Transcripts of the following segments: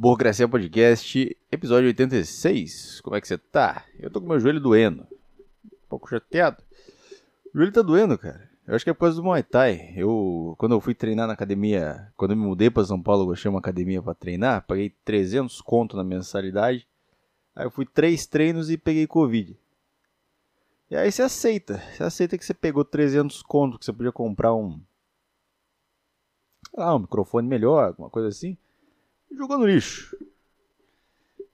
Burocracia Podcast, episódio 86. Como é que você tá? Eu tô com meu joelho doendo. Um pouco chateado. O joelho tá doendo, cara. Eu acho que é por causa do Muay Thai. Eu, quando eu fui treinar na academia, quando eu me mudei para São Paulo, eu achei uma academia para treinar, paguei 300 conto na mensalidade. Aí eu fui três treinos e peguei Covid. E aí você aceita. Você aceita que você pegou 300 conto, que você podia comprar um. Ah, um microfone melhor, alguma coisa assim jogou no lixo.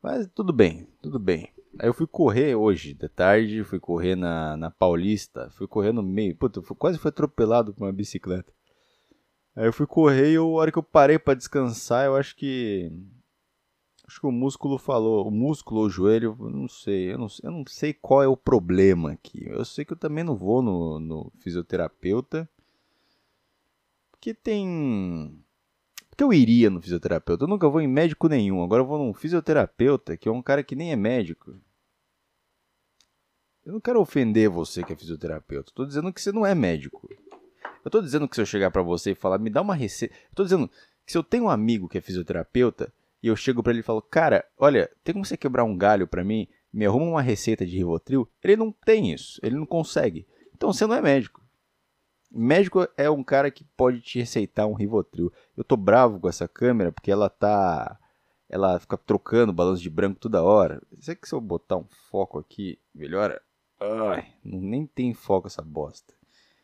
Mas tudo bem, tudo bem. Aí eu fui correr hoje, de tarde, fui correr na, na Paulista, fui correr no meio, puta, eu quase fui atropelado por uma bicicleta. Aí eu fui correr e a hora que eu parei para descansar, eu acho que acho que o músculo falou, o músculo ou o joelho, não sei, eu não, eu não sei qual é o problema aqui. Eu sei que eu também não vou no, no fisioterapeuta, porque tem que eu iria no fisioterapeuta? Eu nunca vou em médico nenhum. Agora eu vou num fisioterapeuta, que é um cara que nem é médico. Eu não quero ofender você que é fisioterapeuta. Estou dizendo que você não é médico. Eu estou dizendo que se eu chegar para você e falar, me dá uma receita. Estou dizendo que se eu tenho um amigo que é fisioterapeuta e eu chego para ele e falo, cara, olha, tem como você quebrar um galho para mim? Me arruma uma receita de Rivotril? Ele não tem isso. Ele não consegue. Então você não é médico. Médico é um cara que pode te receitar um Rivotril. Eu tô bravo com essa câmera porque ela tá. Ela fica trocando balanço de branco toda hora. Será que se eu botar um foco aqui, melhora? Ai, nem tem foco essa bosta.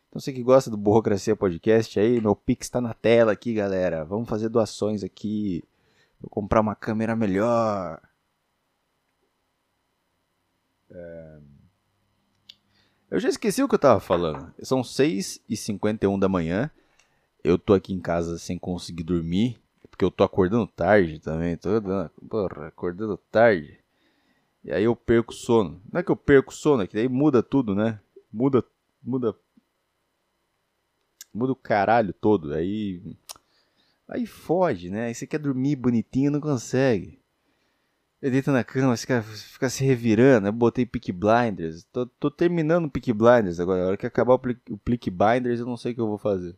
Então você que gosta do Burocracia Podcast aí, meu Pix tá na tela aqui, galera. Vamos fazer doações aqui. Vou comprar uma câmera melhor. É... Eu já esqueci o que eu tava falando. São 6h51 da manhã. Eu tô aqui em casa sem conseguir dormir. Porque eu tô acordando tarde também. Tô porra, acordando tarde. E aí eu perco sono. Não é que eu perco sono, é que daí muda tudo, né? Muda. Muda. Muda o caralho todo. Aí. Aí foge, né? Aí você quer dormir bonitinho não consegue. Ele deita na cama, fica, fica se revirando. Eu botei Peak Blinders. Tô, tô terminando o Peak Blinders agora. A hora que acabar o, o Peak Blinders, eu não sei o que eu vou fazer.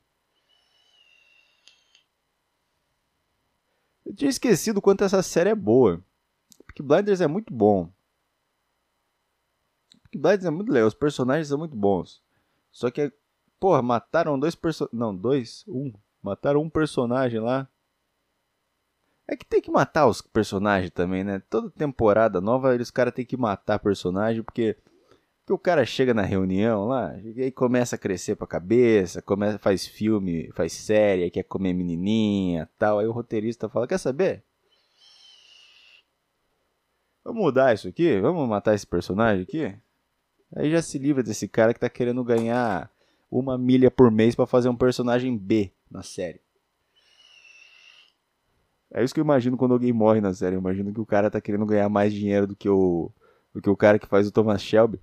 Eu tinha esquecido quanto essa série é boa. Peak Blinders é muito bom. Peak Blinders é muito legal. Os personagens são muito bons. Só que, porra, mataram dois personagens. Não, dois? Um. Mataram um personagem lá. É que tem que matar os personagens também, né? Toda temporada nova, os caras têm que matar personagem, porque, porque o cara chega na reunião lá, e aí começa a crescer pra cabeça, começa, faz filme, faz série, quer comer menininha tal. Aí o roteirista fala: Quer saber? Vamos mudar isso aqui? Vamos matar esse personagem aqui? Aí já se livra desse cara que tá querendo ganhar uma milha por mês para fazer um personagem B na série. É isso que eu imagino quando alguém morre na série. Eu imagino que o cara tá querendo ganhar mais dinheiro do que o, do que o cara que faz o Thomas Shelby.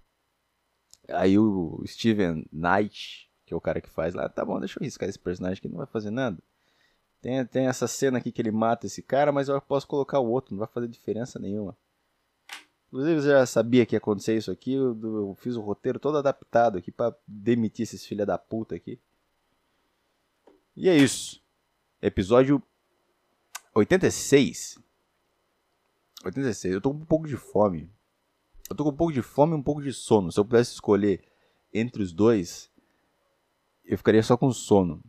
Aí o Steven Knight, que é o cara que faz lá, tá bom, deixa eu riscar esse personagem que não vai fazer nada. Tem, tem essa cena aqui que ele mata esse cara, mas eu posso colocar o outro, não vai fazer diferença nenhuma. Inclusive, eu já sabia que ia acontecer isso aqui, eu, eu fiz o roteiro todo adaptado aqui para demitir esses filha da puta aqui. E é isso. Episódio 86. 86. Eu tô com um pouco de fome. Eu tô com um pouco de fome e um pouco de sono. Se eu pudesse escolher entre os dois, eu ficaria só com sono.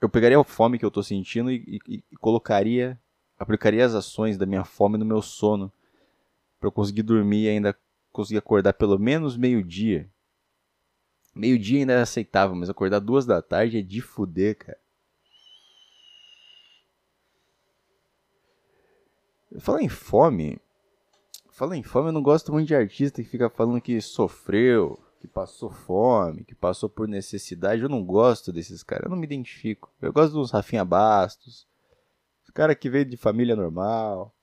Eu pegaria a fome que eu tô sentindo e, e, e colocaria, aplicaria as ações da minha fome no meu sono para eu conseguir dormir e ainda conseguir acordar pelo menos meio-dia. Meio-dia ainda é aceitável, mas acordar duas da tarde é de fuder, cara. Fala em fome. Fala em fome, eu não gosto muito de artista que fica falando que sofreu, que passou fome, que passou por necessidade. Eu não gosto desses caras, eu não me identifico. Eu gosto dos Rafinha Bastos. Os caras que veio de família normal.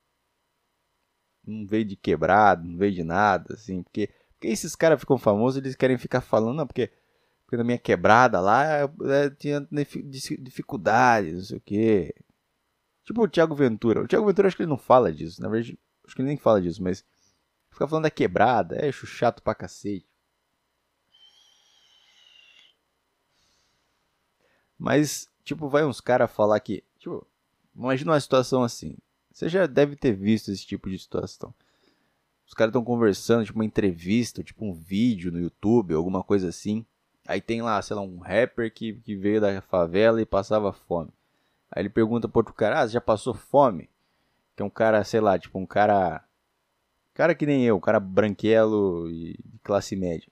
Não veio de quebrado, não veio de nada, assim. Porque, porque esses caras ficam famosos, eles querem ficar falando, não, porque, porque na minha quebrada lá eu, eu tinha dificuldades, não sei o quê. Tipo o Thiago Ventura. O Thiago Ventura acho que ele não fala disso. Na verdade, acho que ele nem fala disso, mas. Fica falando da quebrada. É chato pra cacete. Mas, tipo, vai uns caras falar que. Tipo, imagina uma situação assim. Você já deve ter visto esse tipo de situação. Os caras estão conversando, tipo uma entrevista, tipo um vídeo no YouTube, alguma coisa assim. Aí tem lá, sei lá, um rapper que, que veio da favela e passava fome. Aí ele pergunta pro outro cara, ah, já passou fome? Que é um cara, sei lá, tipo um cara... Cara que nem eu, um cara branquelo e de classe média.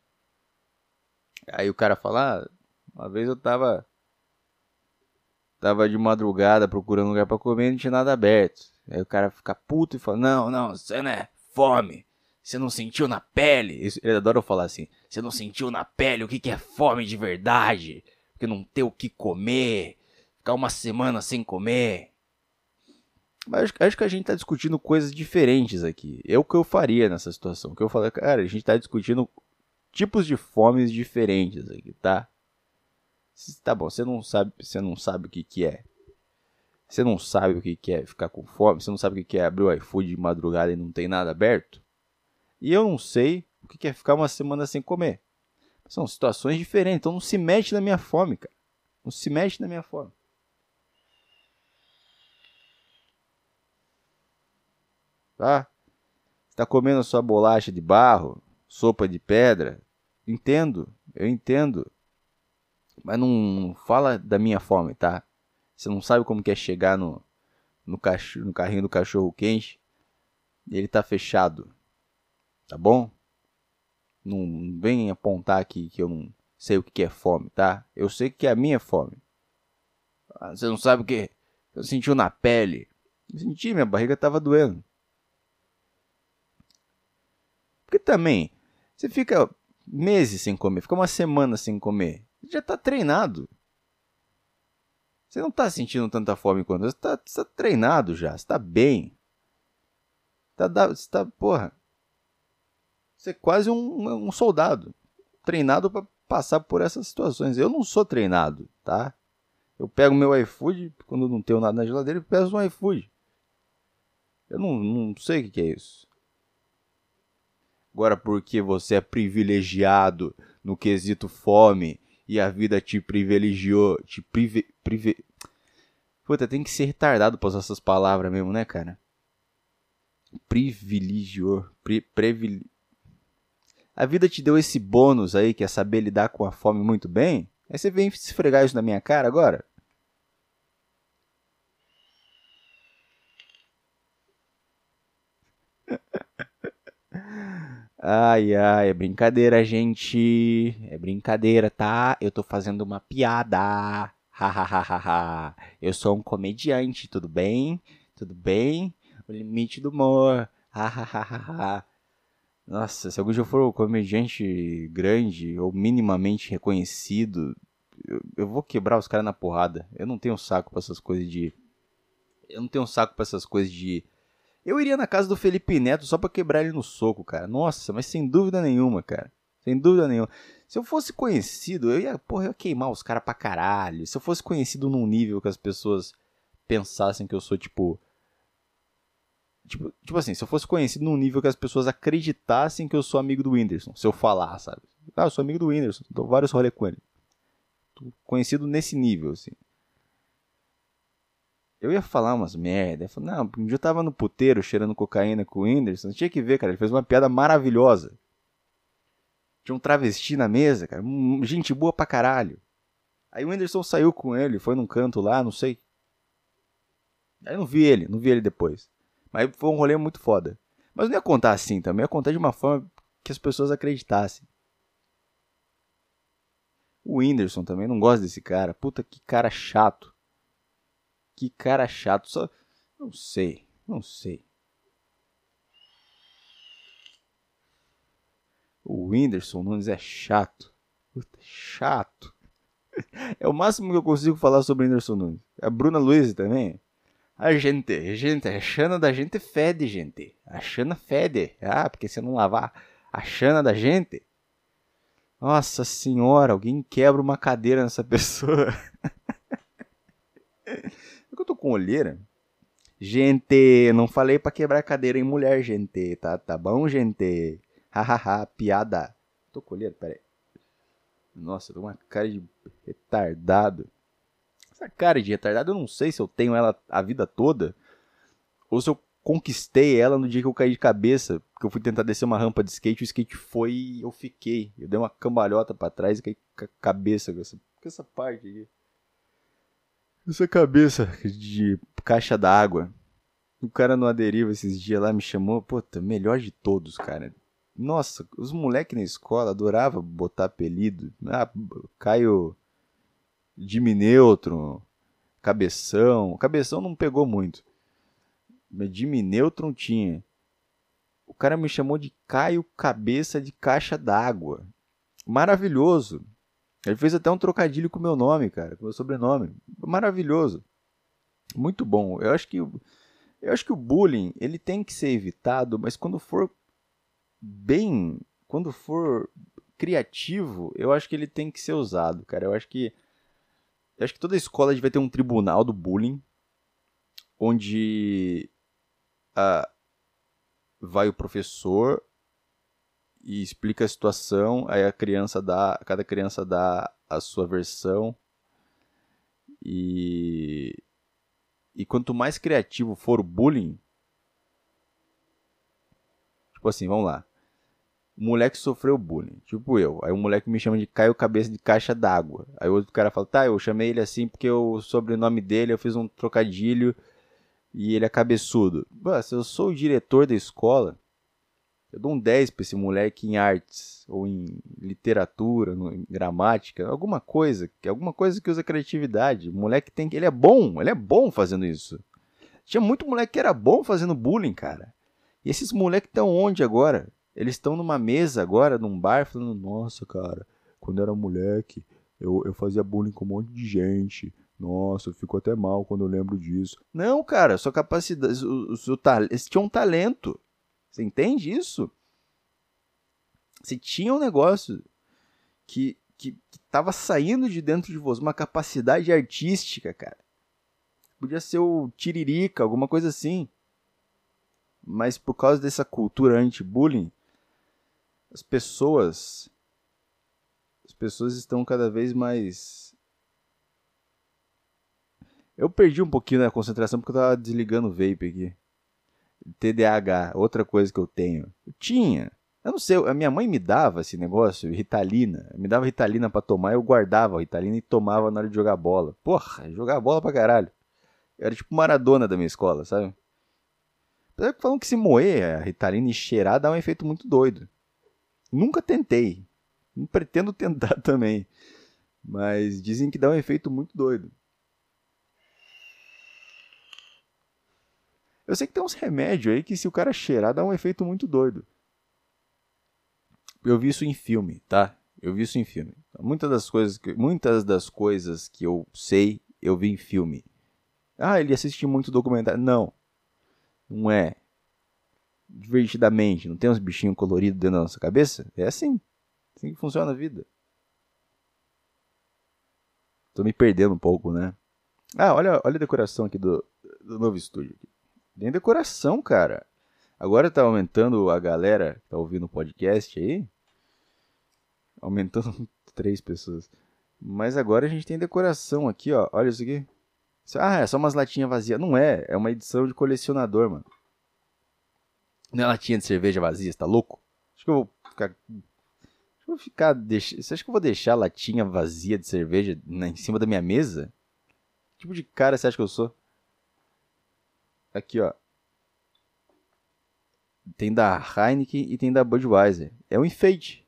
Aí o cara fala, ah, uma vez eu tava... Tava de madrugada procurando lugar para comer e não tinha nada aberto. Aí o cara fica puto e fala, não, não, você não é fome. Você não sentiu na pele? Ele adora falar assim. Você não sentiu na pele o que é fome de verdade? Porque não ter o que comer, ficar uma semana sem comer. Mas acho, que a gente está discutindo coisas diferentes aqui. É o que eu faria nessa situação. Que eu falei, cara, a gente está discutindo tipos de fomes diferentes aqui, tá? Tá bom, você não sabe, você não sabe o que, que é. Você não sabe o que, que é ficar com fome, você não sabe o que, que é abrir o iFood de madrugada e não tem nada aberto. E eu não sei o que é ficar uma semana sem comer. São situações diferentes, então não se mete na minha fome, cara. Não se mete na minha fome. Tá? Você tá comendo a sua bolacha de barro, sopa de pedra. Entendo, eu entendo. Mas não fala da minha fome, tá? Você não sabe como que é chegar no, no, cachorro, no carrinho do cachorro quente. Ele tá fechado. Tá bom? Não vem apontar aqui que eu não sei o que é fome, tá? Eu sei que é a minha fome. Ah, você não sabe o que? Eu senti na pele. Eu senti, minha barriga tava doendo. Porque também, você fica meses sem comer, fica uma semana sem comer. Já tá treinado. Você não tá sentindo tanta fome quanto você tá, você tá treinado já, você tá bem. Tá, você tá, porra. Você é quase um, um soldado, treinado para passar por essas situações. Eu não sou treinado, tá? Eu pego meu iFood, quando não tenho nada na geladeira, eu peço um iFood. Eu não, não sei o que é isso. Agora, porque você é privilegiado no quesito fome e a vida te privilegiou, te prive, prive... Puta, tem que ser retardado pra usar essas palavras mesmo, né, cara? Privilegiou, pri, previl a vida te deu esse bônus aí, que é saber lidar com a fome muito bem, aí você vem esfregar isso na minha cara agora? Ai, ai, é brincadeira, gente. É brincadeira, tá? Eu tô fazendo uma piada. Hahaha. Eu sou um comediante, tudo bem? Tudo bem? O limite do humor. Hahaha. Nossa, se algum dia for um comediante grande ou minimamente reconhecido, eu, eu vou quebrar os caras na porrada. Eu não tenho saco pra essas coisas de. Eu não tenho saco pra essas coisas de. Eu iria na casa do Felipe Neto só pra quebrar ele no soco, cara. Nossa, mas sem dúvida nenhuma, cara. Sem dúvida nenhuma. Se eu fosse conhecido, eu ia, porra, eu ia queimar os caras pra caralho. Se eu fosse conhecido num nível que as pessoas pensassem que eu sou, tipo, Tipo, tipo assim, se eu fosse conhecido num nível que as pessoas acreditassem que eu sou amigo do Whindersson, se eu falar, sabe? Ah, eu sou amigo do Whindersson, dou vários rolê com ele. Tô conhecido nesse nível, assim. Eu ia falar umas merda. Eu falei, não, um dia eu tava no puteiro cheirando cocaína com o Whindersson. Tinha que ver, cara. Ele fez uma piada maravilhosa. Tinha um travesti na mesa, cara. Gente boa pra caralho. Aí o Whindersson saiu com ele, foi num canto lá, não sei. Aí eu não vi ele, não vi ele depois. Mas foi um rolê muito foda. Mas não ia contar assim também, ia contar de uma forma que as pessoas acreditassem. O Whindersson também, não gosta desse cara. Puta que cara chato. Que cara chato. Só. Não sei, não sei. O Whindersson Nunes é chato. Puta, chato. É o máximo que eu consigo falar sobre o Whindersson Nunes. A Bruna Luiz também. A gente, a gente, a chana da gente fede, gente. A chana fede. Ah, porque se não lavar a chana da gente. Nossa senhora, alguém quebra uma cadeira nessa pessoa. É que eu tô com olheira. Gente, não falei para quebrar cadeira em mulher, gente. Tá, tá bom, gente? Hahaha, piada. Tô com olheira, peraí. Nossa, tô com uma cara de retardado. Essa cara de retardado, eu não sei se eu tenho ela a vida toda ou se eu conquistei ela no dia que eu caí de cabeça, porque eu fui tentar descer uma rampa de skate, o skate foi e eu fiquei. Eu dei uma cambalhota para trás e caí com a cabeça com essa, com essa parte aqui. Essa cabeça de caixa d'água. O cara no Aderiva esses dias lá me chamou, puta, melhor de todos, cara. Nossa, os moleques na escola adoravam botar apelido. Ah, Caio Jimmy Neutron, Cabeção. Cabeção não pegou muito. Jimmy Neutron tinha. O cara me chamou de Caio Cabeça de Caixa d'Água. Maravilhoso. Ele fez até um trocadilho com o meu nome, cara, com o meu sobrenome. Maravilhoso. Muito bom. Eu acho que eu acho que o bullying, ele tem que ser evitado, mas quando for bem, quando for criativo, eu acho que ele tem que ser usado, cara. Eu acho que eu acho que toda escola devia ter um tribunal do bullying onde a, vai o professor e explica a situação, aí a criança dá, cada criança dá a sua versão e e quanto mais criativo for o bullying, tipo assim, vamos lá. O moleque sofreu bullying, tipo eu. Aí o moleque me chama de Caio Cabeça de Caixa d'Água. Aí o outro cara fala, tá, eu chamei ele assim porque o sobrenome dele eu fiz um trocadilho e ele é cabeçudo. se eu sou o diretor da escola, eu dou um 10 pra esse moleque em artes, ou em literatura, em gramática, alguma coisa, alguma coisa que usa criatividade. O moleque tem ele é bom, ele é bom fazendo isso. Tinha muito moleque que era bom fazendo bullying, cara. E esses moleques estão onde agora? Eles estão numa mesa agora, num bar, falando: Nossa, cara, quando eu era moleque, eu, eu fazia bullying com um monte de gente. Nossa, eu fico até mal quando eu lembro disso. Não, cara, sua capacidade, o, o seu tinham um talento. Você entende isso? Você tinha um negócio que, que, que tava saindo de dentro de você, uma capacidade artística, cara. Podia ser o Tiririca, alguma coisa assim. Mas por causa dessa cultura anti-bullying, as pessoas as pessoas estão cada vez mais eu perdi um pouquinho da concentração porque eu tava desligando o vape aqui. TDAH, outra coisa que eu tenho. Eu tinha. Eu não sei, a minha mãe me dava esse negócio, Ritalina. Me dava Ritalina para tomar, eu guardava a Ritalina e tomava na hora de jogar bola. Porra, jogar bola pra caralho. Eu era tipo Maradona da minha escola, sabe? Apesar que falam que se moer a Ritalina e cheirar dá um efeito muito doido. Nunca tentei. Não pretendo tentar também. Mas dizem que dá um efeito muito doido. Eu sei que tem uns remédios aí que se o cara cheirar dá um efeito muito doido. Eu vi isso em filme, tá? Eu vi isso em filme. Muitas das coisas que, muitas das coisas que eu sei, eu vi em filme. Ah, ele assiste muito documentário. Não. Não é. Divertidamente. Não tem uns bichinhos coloridos dentro da nossa cabeça? É assim. Assim que funciona a vida. Tô me perdendo um pouco, né? Ah, olha, olha a decoração aqui do, do novo estúdio. Tem decoração, cara. Agora tá aumentando a galera que tá ouvindo o podcast aí. Aumentando três pessoas. Mas agora a gente tem decoração aqui, ó. Olha isso aqui. Ah, é só umas latinhas vazias. Não é, é uma edição de colecionador, mano. Não é latinha de cerveja vazia, você tá louco? Acho que eu vou ficar. Acho que eu vou ficar. Deix... Você acha que eu vou deixar a latinha vazia de cerveja em cima da minha mesa? Que tipo de cara você acha que eu sou? Aqui, ó. Tem da Heineken e tem da Budweiser. É um enfeite.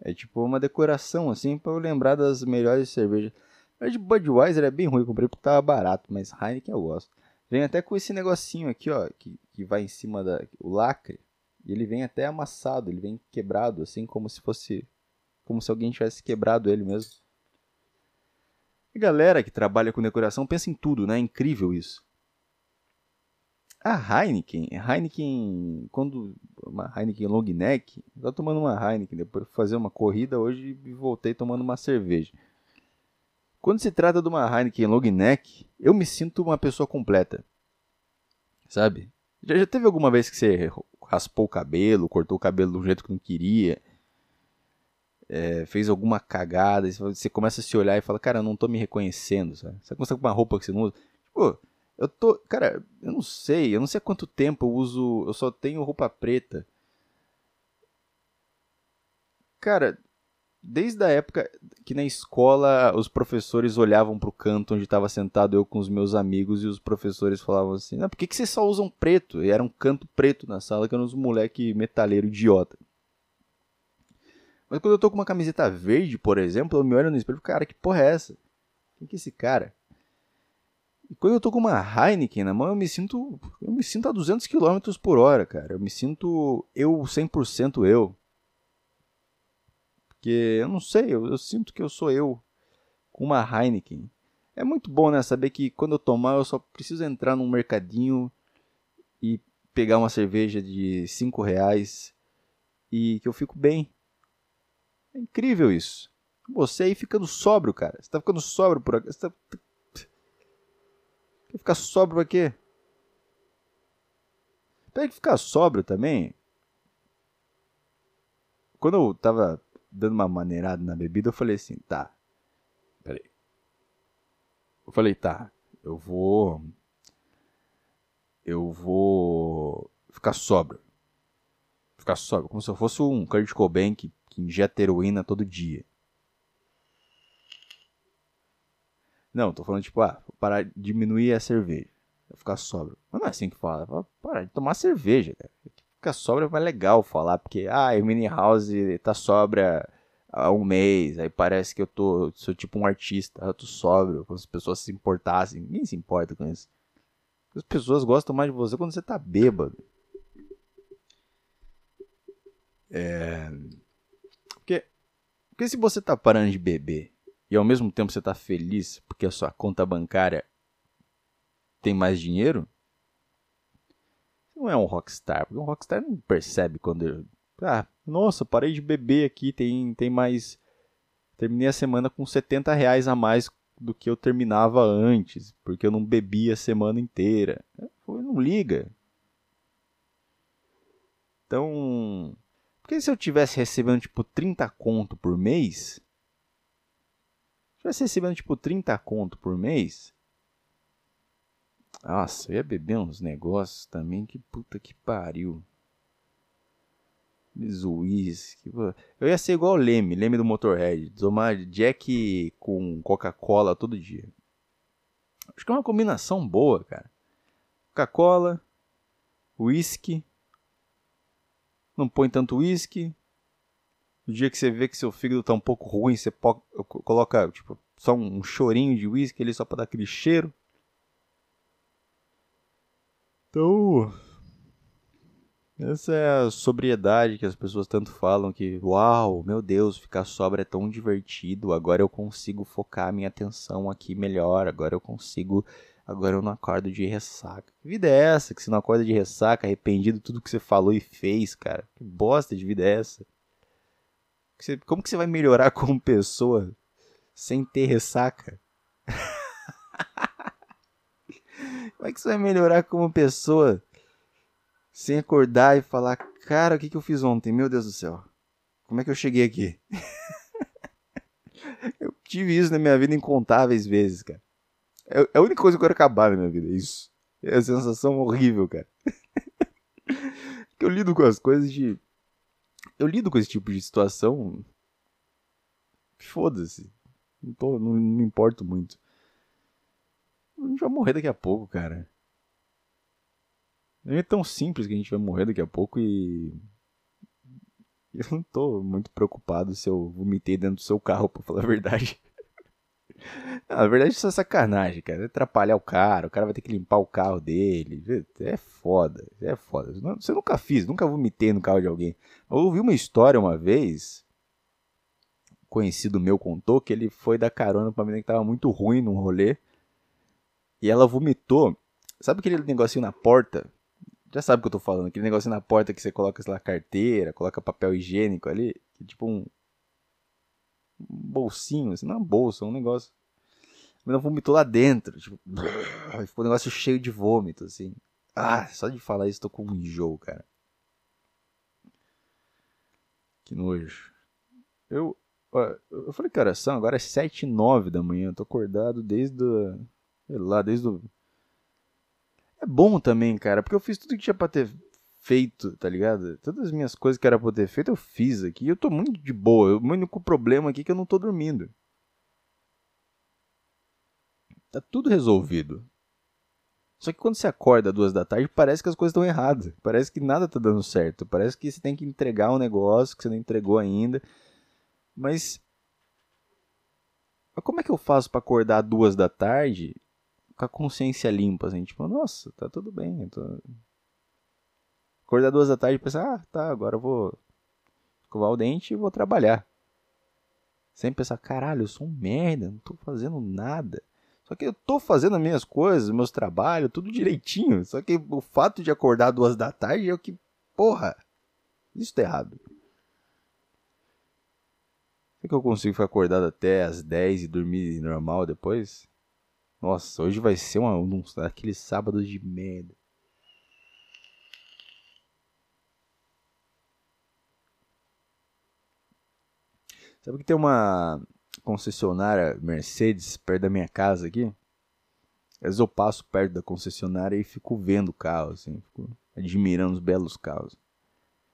É tipo uma decoração, assim, para eu lembrar das melhores cervejas. A de Budweiser é bem ruim, comprei porque tava barato, mas Heineken eu gosto. Vem até com esse negocinho aqui, ó, que, que vai em cima da o lacre. E ele vem até amassado, ele vem quebrado, assim, como se fosse. Como se alguém tivesse quebrado ele mesmo. A galera que trabalha com decoração pensa em tudo, né? É incrível isso. A Heineken, Heineken, quando uma Heineken long neck, eu tomando uma Heineken depois de fazer uma corrida hoje e voltei tomando uma cerveja. Quando se trata de uma Heineken long neck, eu me sinto uma pessoa completa. Sabe? Já, já teve alguma vez que você raspou o cabelo, cortou o cabelo do jeito que não queria, é, fez alguma cagada, você começa a se olhar e fala, cara, eu não tô me reconhecendo, sabe? Você começa com uma roupa que você não usa. Tipo, Eu tô. Cara, eu não sei. Eu não sei há quanto tempo eu uso. Eu só tenho roupa preta. Cara, desde a época que na escola os professores olhavam pro canto onde estava sentado eu com os meus amigos e os professores falavam assim: Não, por que, que vocês só usam preto? E era um canto preto na sala que eram uns moleque metaleiro idiota. Mas quando eu tô com uma camiseta verde, por exemplo, eu me olho no espelho e cara, que porra é essa? Quem que é esse cara? Quando eu tô com uma Heineken na mão, eu me sinto. Eu me sinto a 200 km por hora, cara. Eu me sinto eu 100% eu. Porque eu não sei, eu, eu, sinto que eu sou eu com uma Heineken. É muito bom, né? Saber que quando eu tomar, eu só preciso entrar num mercadinho e pegar uma cerveja de 5 reais e que eu fico bem. É incrível isso. Você aí ficando sóbrio, cara. Você tá ficando sóbrio por aqui. Você tá... Quer ficar sóbrio pra quê? Pega que ficar sóbrio também. Quando eu tava dando uma maneirada na bebida, eu falei assim, tá. Peraí. Eu falei, tá, eu vou. Eu vou ficar sóbrio. Ficar sóbrio, como se eu fosse um Kurt Cobain que, que injeta heroína todo dia. Não, tô falando tipo, ah, parar diminuir a cerveja. Ficar sóbrio. Mas não é assim que fala. fala parar de tomar cerveja, cara. Ficar sóbrio é mais legal falar, porque, ah, o Mini House tá sóbria há um mês, aí parece que eu tô, sou tipo um artista, eu tô sóbrio, como se as pessoas se importassem. Ninguém se importa com isso. As pessoas gostam mais de você quando você tá bêbado. É... Porque, porque se você tá parando de beber e ao mesmo tempo você está feliz porque a sua conta bancária tem mais dinheiro, você não é um rockstar. Porque um rockstar não percebe quando. Ah, nossa, parei de beber aqui, tem, tem mais. Terminei a semana com 70 reais a mais do que eu terminava antes, porque eu não bebia a semana inteira. Não liga. Então. Porque se eu tivesse recebendo tipo 30 conto por mês, tivesse recebendo tipo 30 conto por mês. Nossa, eu ia beber uns negócios também que puta que pariu. Whisky. Eu ia ser igual o Leme, Leme do Motorhead. Tomar Jack com Coca-Cola todo dia. Acho que é uma combinação boa, cara. Coca-Cola, whisky. Não põe tanto whisky, no dia que você vê que seu fígado tá um pouco ruim, você coloca tipo, só um chorinho de uísque ali só para dar aquele cheiro. Então, essa é a sobriedade que as pessoas tanto falam que, uau, meu Deus, ficar sobra é tão divertido, agora eu consigo focar minha atenção aqui melhor, agora eu consigo, agora eu não acordo de ressaca. Que vida é essa que você não acorda de ressaca, arrependido de tudo que você falou e fez, cara? Que bosta de vida é essa? Como que você vai melhorar como pessoa sem ter ressaca? Como é que você vai melhorar como pessoa sem acordar e falar, cara, o que, que eu fiz ontem? Meu Deus do céu. Como é que eu cheguei aqui? eu tive isso na minha vida incontáveis vezes, cara. É, é a única coisa que eu quero acabar na minha vida, é isso. É a sensação horrível, cara. eu lido com as coisas de eu lido com esse tipo de situação. Foda-se. Não, não, não me importo muito. A gente vai morrer daqui a pouco, cara. É tão simples que a gente vai morrer daqui a pouco e. Eu não tô muito preocupado se eu vomitei dentro do seu carro, pra falar a verdade. Na verdade isso é sacanagem, cara. É atrapalhar o cara, o cara vai ter que limpar o carro dele. É foda, é foda. Você nunca fiz, nunca vomitei no carro de alguém. Eu ouvi uma história uma vez, conhecido meu contou, que ele foi dar carona pra menina que tava muito ruim num rolê. E ela vomitou. Sabe aquele negocinho na porta? Já sabe o que eu tô falando. Aquele negocinho na porta que você coloca, sei lá, carteira, coloca papel higiênico ali. Que tipo um, um bolsinho, assim, não é uma bolsa, é um negócio. A menina vomitou lá dentro, tipo, ficou um negócio cheio de vômito, assim. Ah, só de falar isso tô com um enjoo, cara. Que nojo. Eu, eu falei que são? Agora é 7 e 9 da manhã. Eu tô acordado desde, sei lá, desde o, É bom também, cara, porque eu fiz tudo que tinha pra ter feito, tá ligado? Todas as minhas coisas que era pra ter feito, eu fiz aqui. Eu tô muito de boa. O único problema aqui é que eu não tô dormindo. Tá tudo resolvido. Só que quando você acorda às duas da tarde, parece que as coisas estão erradas. Parece que nada tá dando certo. Parece que você tem que entregar um negócio que você não entregou ainda. Mas. Mas como é que eu faço para acordar às duas da tarde com a consciência limpa, assim? Tipo, nossa, tá tudo bem. Tô... Acordar duas da tarde e pensar, ah, tá, agora eu vou escovar o dente e vou trabalhar. Sem pensar, caralho, eu sou um merda, não tô fazendo nada. Só que eu tô fazendo as minhas coisas, meus trabalhos, tudo direitinho. Só que o fato de acordar duas da tarde é o que, porra, isso tá errado. Será que eu consigo ficar acordado até as 10 e dormir normal depois? Nossa, hoje vai ser uma, um, aquele sábado de merda. Sabe que tem uma concessionária Mercedes perto da minha casa aqui? Às vezes eu passo perto da concessionária e fico vendo o carro, assim, fico admirando os belos carros.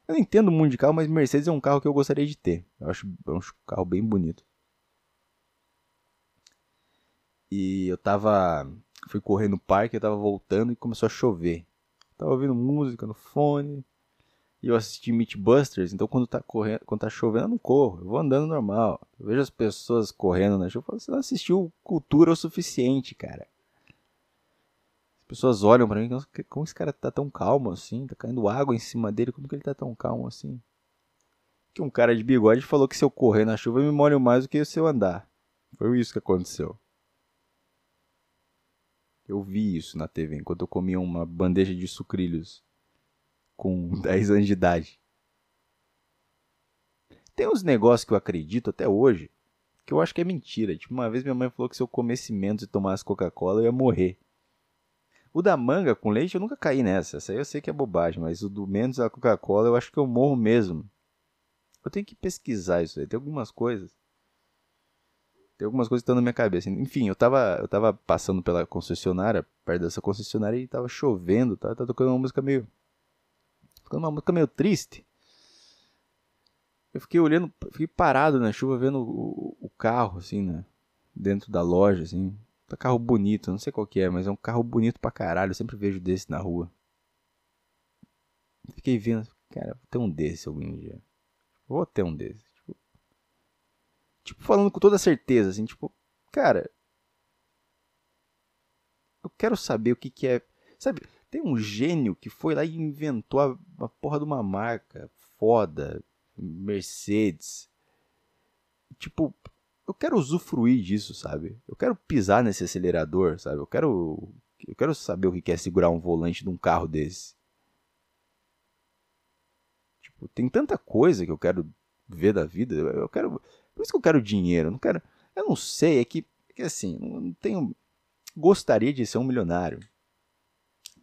Eu não entendo muito de carro, mas Mercedes é um carro que eu gostaria de ter. Eu acho, é um carro bem bonito. E eu tava. Fui correr no parque, eu tava voltando e começou a chover. tava ouvindo música no fone, e eu assisti Mythbusters, então quando tá, correndo, quando tá chovendo eu não corro, eu vou andando normal. Eu vejo as pessoas correndo na chuva, você não assistiu cultura o suficiente, cara. As pessoas olham para mim, como esse cara tá tão calmo assim? Tá caindo água em cima dele, como que ele tá tão calmo assim? Que um cara de bigode falou que se eu correr na chuva eu me molho mais do que se eu andar. Foi isso que aconteceu. Eu vi isso na TV enquanto eu comia uma bandeja de sucrilhos com 10 anos de idade. Tem uns negócios que eu acredito até hoje que eu acho que é mentira. Tipo, uma vez minha mãe falou que se eu comesse menos e tomasse Coca-Cola eu ia morrer. O da manga com leite eu nunca caí nessa. Essa aí eu sei que é bobagem, mas o do menos a Coca-Cola eu acho que eu morro mesmo. Eu tenho que pesquisar isso aí. Tem algumas coisas. Tem algumas coisas que estão na minha cabeça. Enfim, eu tava, eu tava passando pela concessionária, perto dessa concessionária, e tava chovendo, tá, tá tocando uma música meio ficando uma música meio triste. Eu fiquei olhando, fiquei parado na chuva vendo o, o carro, assim, né? Dentro da loja, assim. Tá carro bonito, não sei qual que é, mas é um carro bonito pra caralho. Eu sempre vejo desse na rua. Fiquei vendo, cara, vou ter um desse algum dia. Vou ter um desse. Tipo, tipo, falando com toda certeza, assim, tipo, cara. Eu quero saber o que que é. Sabe, tem um gênio que foi lá e inventou a, a porra de uma marca foda, Mercedes. Tipo, eu quero usufruir disso, sabe? Eu quero pisar nesse acelerador, sabe? Eu quero eu quero saber o que é segurar um volante de um carro desse. Tipo, tem tanta coisa que eu quero ver da vida. Eu quero, por isso que eu quero dinheiro. Eu não quero, eu não sei, é que, é que assim, não tenho gostaria de ser um milionário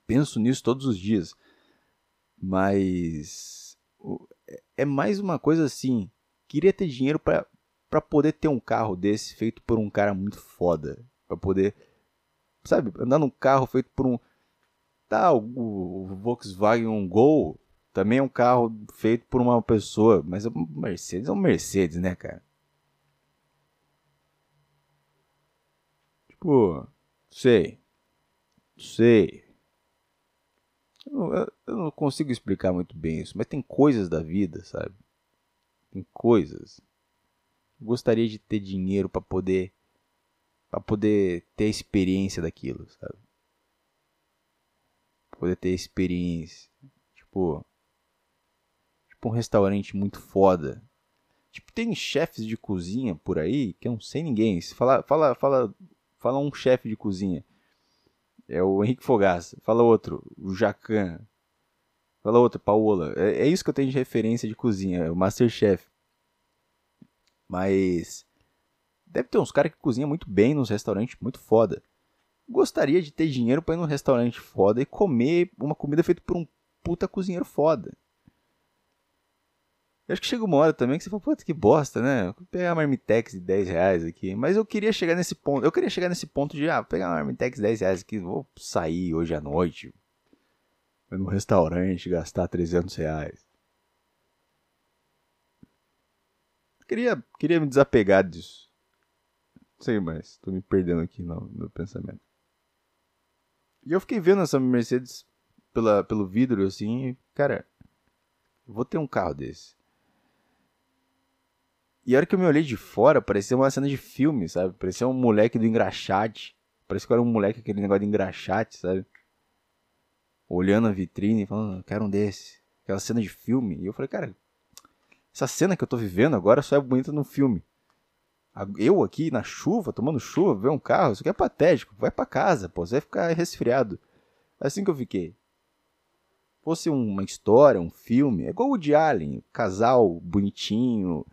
penso nisso todos os dias. Mas é, é mais uma coisa assim, queria ter dinheiro para poder ter um carro desse feito por um cara muito foda, para poder sabe, andar num carro feito por um tá, o, Volkswagen Gol também é um carro feito por uma pessoa, mas o Mercedes é um Mercedes, né, cara? Tipo, sei. Sei. Eu não, consigo explicar muito bem isso, mas tem coisas da vida, sabe? Tem coisas. Gostaria de ter dinheiro para poder para poder ter a experiência daquilo, sabe? Poder ter experiência. Tipo, tipo um restaurante muito foda. Tipo, tem chefes de cozinha por aí que eu não sei ninguém. Fala, fala, fala, fala um chefe de cozinha é o Henrique Fogaça. Fala outro, o Jacan. Fala outro, Paola. É, é isso que eu tenho de referência de cozinha, é o Masterchef. Mas deve ter uns caras que cozinham muito bem nos restaurantes muito foda. Gostaria de ter dinheiro para ir num restaurante foda e comer uma comida feita por um puta cozinheiro foda. Eu acho que chega uma hora também que você fala, puta, que bosta, né? Vou pegar uma Marmitex de 10 reais aqui. Mas eu queria chegar nesse ponto. Eu queria chegar nesse ponto de, ah, pegar uma Marmitex de 10 reais aqui, vou sair hoje à noite. Vou num restaurante, gastar 300 reais. Queria, queria me desapegar disso. Não sei mais, tô me perdendo aqui no, no pensamento. E eu fiquei vendo essa Mercedes pela, pelo vidro, assim, cara, vou ter um carro desse. E a hora que eu me olhei de fora, parecia uma cena de filme, sabe? Parecia um moleque do engraxate. Parecia que era um moleque aquele negócio de engraxate, sabe? Olhando a vitrine e falando, quero um desse. Aquela cena de filme. E eu falei, cara, essa cena que eu tô vivendo agora só é bonita no filme. Eu aqui na chuva, tomando chuva, ver um carro, isso aqui é patético. Vai para casa, pô, você vai ficar resfriado. É assim que eu fiquei. Fosse uma história, um filme, é igual o de Allen, casal bonitinho,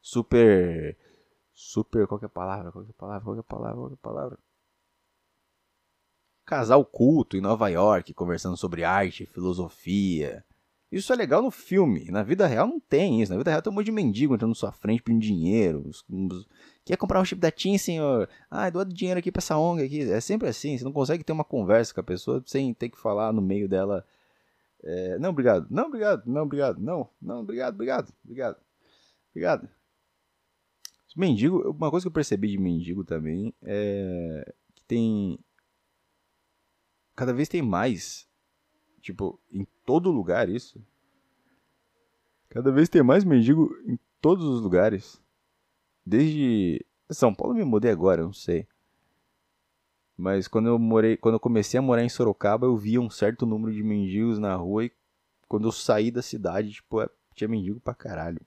super. Super. Qual é a palavra? Qual é a palavra? Qual é a palavra? É a palavra? Casal culto em Nova York, conversando sobre arte, filosofia. Isso é legal no filme. Na vida real não tem isso. Na vida real tem um monte de mendigo entrando na sua frente pedindo dinheiro. Quer comprar um chip da TIM, senhor? Ah, doa dinheiro aqui pra essa ONG aqui. É sempre assim. Você não consegue ter uma conversa com a pessoa sem ter que falar no meio dela. É, não, obrigado. Não, obrigado. Não, obrigado. Não, não, obrigado, obrigado. Obrigado. Obrigado. Mendigo, uma coisa que eu percebi de mendigo também é que tem. Cada vez tem mais. Tipo, em todo lugar isso. Cada vez tem mais mendigo em todos os lugares. Desde. São Paulo eu me mudei agora, não sei. Mas quando eu morei, quando eu comecei a morar em Sorocaba, eu via um certo número de mendigos na rua e quando eu saí da cidade, tipo, é, tinha mendigo pra caralho.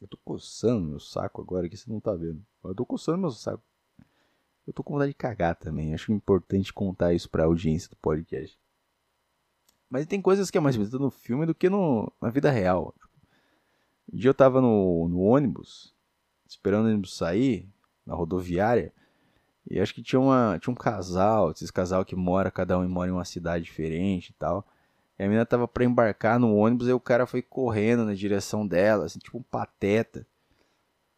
Eu tô coçando meu saco agora que você não tá vendo. Eu tô coçando meu saco. Eu tô com vontade de cagar também. Acho importante contar isso pra audiência do podcast. Mas tem coisas que é mais bonita no filme do que no, na vida real. Um dia eu tava no, no ônibus, esperando o ônibus sair, na rodoviária, e acho que tinha, uma, tinha um casal, esses casal que mora, cada um mora em uma cidade diferente e tal. E a menina tava pra embarcar no ônibus e o cara foi correndo na direção dela, assim, tipo um pateta.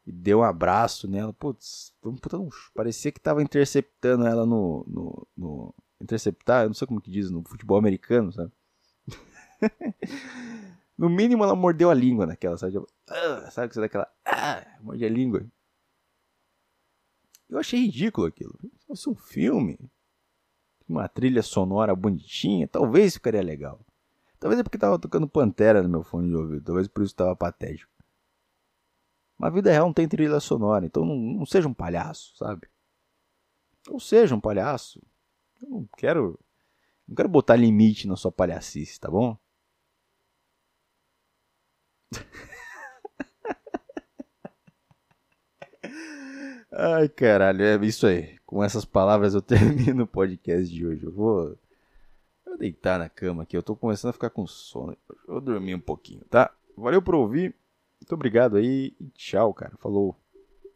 E deu um abraço nela. Putz, parecia que tava interceptando ela no, no, no. Interceptar, eu não sei como que diz, no futebol americano, sabe? no mínimo ela mordeu a língua naquela, sabe? Tipo, ah, sabe que você dá aquela. Ah, morde a língua. Eu achei ridículo aquilo. Se fosse um filme, uma trilha sonora bonitinha, talvez ficaria legal. Talvez é porque tava tocando Pantera no meu fone de ouvido. Talvez por isso tava patético. Mas a vida real não tem trilha sonora, então não, não seja um palhaço, sabe? Ou seja um palhaço. Eu não quero. Não quero botar limite na sua palhacice, tá bom? Ai, caralho, é isso aí. Com essas palavras eu termino o podcast de hoje. Eu Vou deitar na cama aqui, eu tô começando a ficar com sono. Eu vou dormir um pouquinho, tá? Valeu por ouvir. Muito obrigado aí e tchau, cara. Falou.